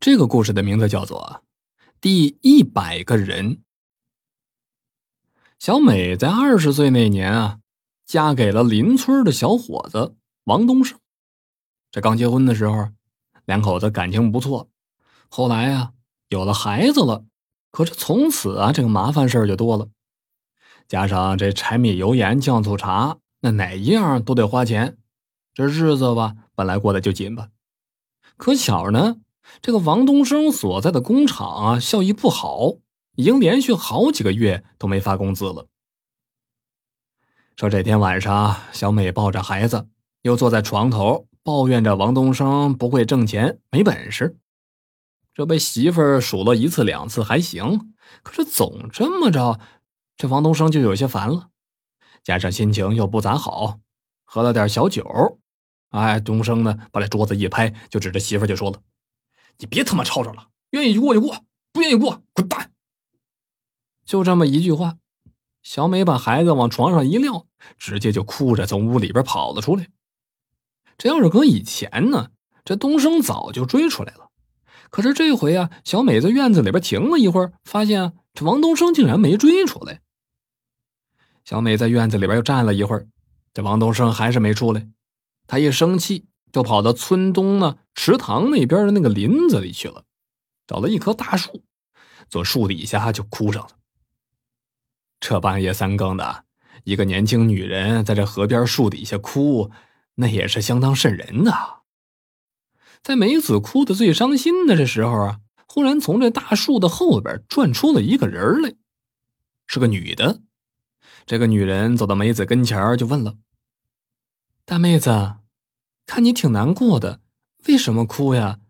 这个故事的名字叫做《第一百个人》。小美在二十岁那年啊，嫁给了邻村的小伙子王东升。这刚结婚的时候，两口子感情不错。后来啊，有了孩子了，可是从此啊，这个麻烦事就多了。加上这柴米油盐酱醋茶，那哪一样都得花钱，这日子吧，本来过得就紧吧。可巧呢。这个王东升所在的工厂啊，效益不好，已经连续好几个月都没发工资了。说这天晚上，小美抱着孩子，又坐在床头抱怨着王东升不会挣钱，没本事。这被媳妇数了一次两次还行，可是总这么着，这王东升就有些烦了。加上心情又不咋好，喝了点小酒，哎，东升呢，把这桌子一拍，就指着媳妇就说了。你别他妈吵吵了，愿意就过就过，不愿意过滚蛋。就这么一句话，小美把孩子往床上一撂，直接就哭着从屋里边跑了出来。这要是搁以前呢，这东升早就追出来了。可是这回啊，小美在院子里边停了一会儿，发现这王东升竟然没追出来。小美在院子里边又站了一会儿，这王东升还是没出来，她一生气。就跑到村东呢池塘那边的那个林子里去了，找了一棵大树，坐树底下就哭上了。这半夜三更的，一个年轻女人在这河边树底下哭，那也是相当瘆人的。在梅子哭的最伤心的这时候啊，忽然从这大树的后边转出了一个人来，是个女的。这个女人走到梅子跟前就问了：“大妹子。”看你挺难过的，为什么哭呀？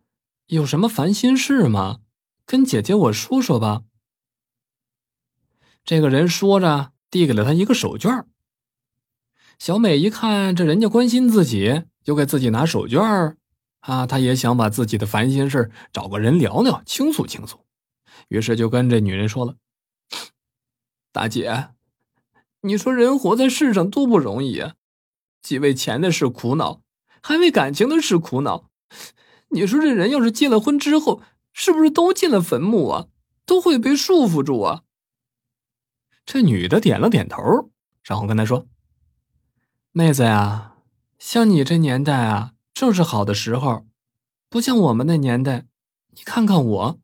有什么烦心事吗？跟姐姐我说说吧。这个人说着，递给了他一个手绢小美一看，这人家关心自己，就给自己拿手绢啊，她也想把自己的烦心事找个人聊聊，倾诉倾诉。于是就跟这女人说了：“大姐，你说人活在世上多不容易啊，既为钱的事苦恼。”还为感情的事苦恼，你说这人要是结了婚之后，是不是都进了坟墓啊？都会被束缚住啊？这女的点了点头，然后跟他说：“妹子呀，像你这年代啊，正是好的时候，不像我们那年代。你看看我。”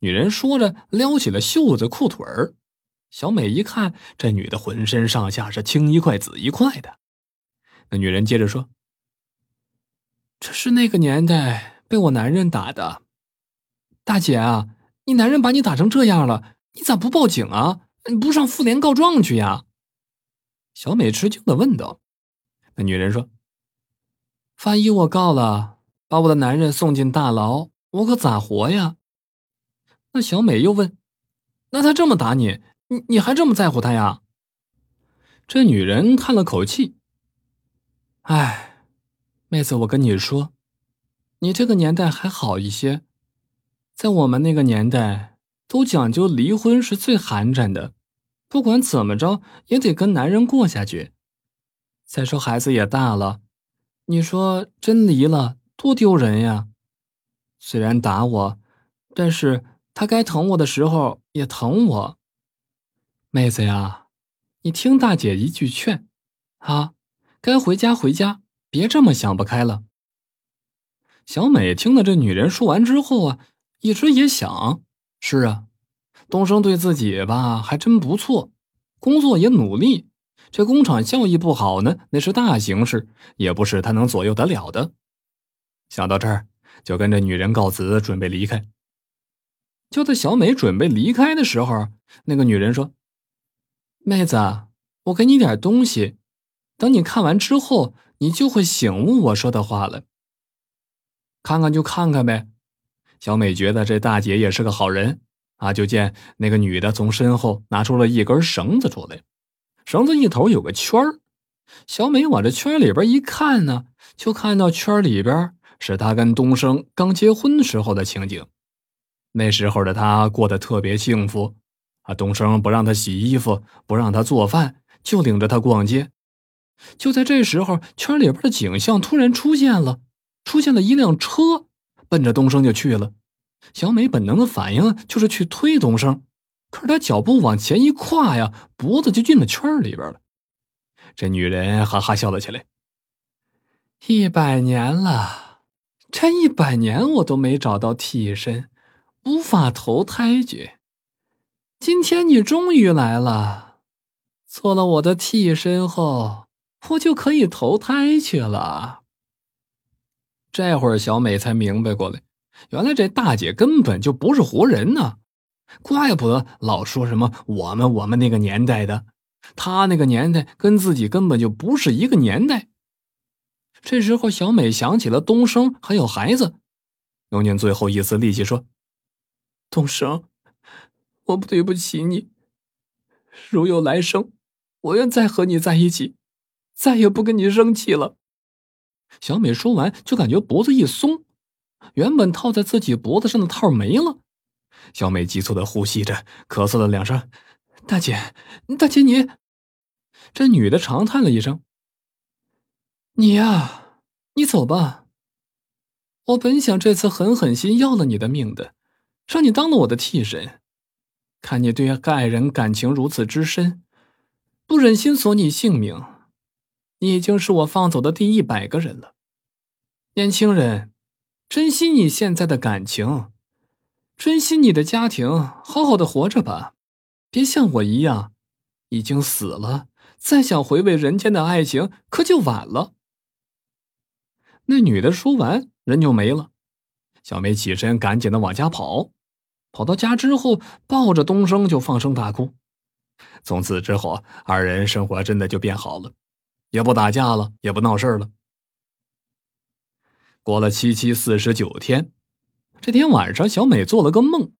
女人说着，撩起了袖子裤腿儿。小美一看，这女的浑身上下是青一块紫一块的。那女人接着说。这是那个年代被我男人打的，大姐啊，你男人把你打成这样了，你咋不报警啊？你不上妇联告状去呀？小美吃惊的问道。那女人说：“万一我告了，把我的男人送进大牢，我可咋活呀？”那小美又问：“那他这么打你，你你还这么在乎他呀？”这女人叹了口气：“唉。”妹子，我跟你说，你这个年代还好一些，在我们那个年代，都讲究离婚是最寒碜的，不管怎么着也得跟男人过下去。再说孩子也大了，你说真离了多丢人呀！虽然打我，但是他该疼我的时候也疼我。妹子呀，你听大姐一句劝，啊，该回家回家。别这么想不开了。小美听了这女人说完之后啊，一直也想：是啊，东升对自己吧还真不错，工作也努力。这工厂效益不好呢，那是大形势，也不是他能左右得了的。想到这儿，就跟这女人告辞，准备离开。就在小美准备离开的时候，那个女人说：“妹子，我给你点东西，等你看完之后。”你就会醒悟我说的话了。看看就看看呗。小美觉得这大姐也是个好人啊，就见那个女的从身后拿出了一根绳子出来，绳子一头有个圈儿。小美往这圈里边一看呢，就看到圈里边是她跟东升刚结婚时候的情景。那时候的她过得特别幸福啊，东升不让她洗衣服，不让她做饭，就领着她逛街。就在这时候，圈里边的景象突然出现了，出现了一辆车，奔着东升就去了。小美本能的反应就是去推东升，可是她脚步往前一跨呀，脖子就进了圈里边了。这女人哈哈笑了起来。一百年了，这一百年我都没找到替身，无法投胎去。今天你终于来了，做了我的替身后，我就可以投胎去了。这会儿小美才明白过来，原来这大姐根本就不是活人呢，怪不得老说什么我们我们那个年代的，她那个年代跟自己根本就不是一个年代。这时候，小美想起了东升还有孩子，用尽最后一丝力气说：“东升，我对不起你。如有来生，我愿再和你在一起，再也不跟你生气了。”小美说完，就感觉脖子一松，原本套在自己脖子上的套没了。小美急促的呼吸着，咳嗽了两声：“大姐，大姐，你……”这女的长叹了一声。你呀，你走吧。我本想这次狠狠心要了你的命的，让你当了我的替身。看你对爱人感情如此之深，不忍心索你性命。你已经是我放走的第一百个人了。年轻人，珍惜你现在的感情，珍惜你的家庭，好好的活着吧。别像我一样，已经死了，再想回味人间的爱情，可就晚了。那女的说完，人就没了。小梅起身，赶紧的往家跑。跑到家之后，抱着东升就放声大哭。从此之后，二人生活真的就变好了，也不打架了，也不闹事了。过了七七四十九天，这天晚上，小美做了个梦，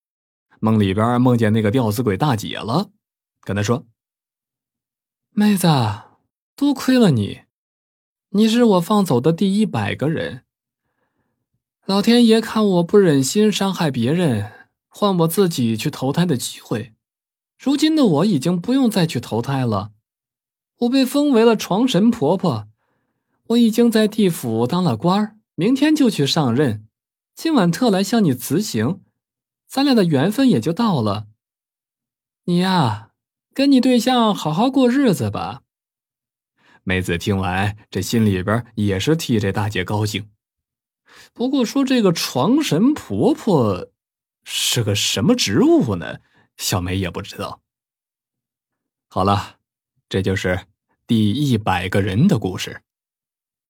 梦里边梦见那个吊死鬼大姐了，跟她说：“妹子，多亏了你。”你是我放走的第一百个人。老天爷看我不忍心伤害别人，换我自己去投胎的机会。如今的我已经不用再去投胎了，我被封为了床神婆婆，我已经在地府当了官明天就去上任。今晚特来向你辞行，咱俩的缘分也就到了。你呀，跟你对象好好过日子吧。妹子听完，这心里边也是替这大姐高兴。不过说这个床神婆婆是个什么职务呢？小梅也不知道。好了，这就是第一百个人的故事。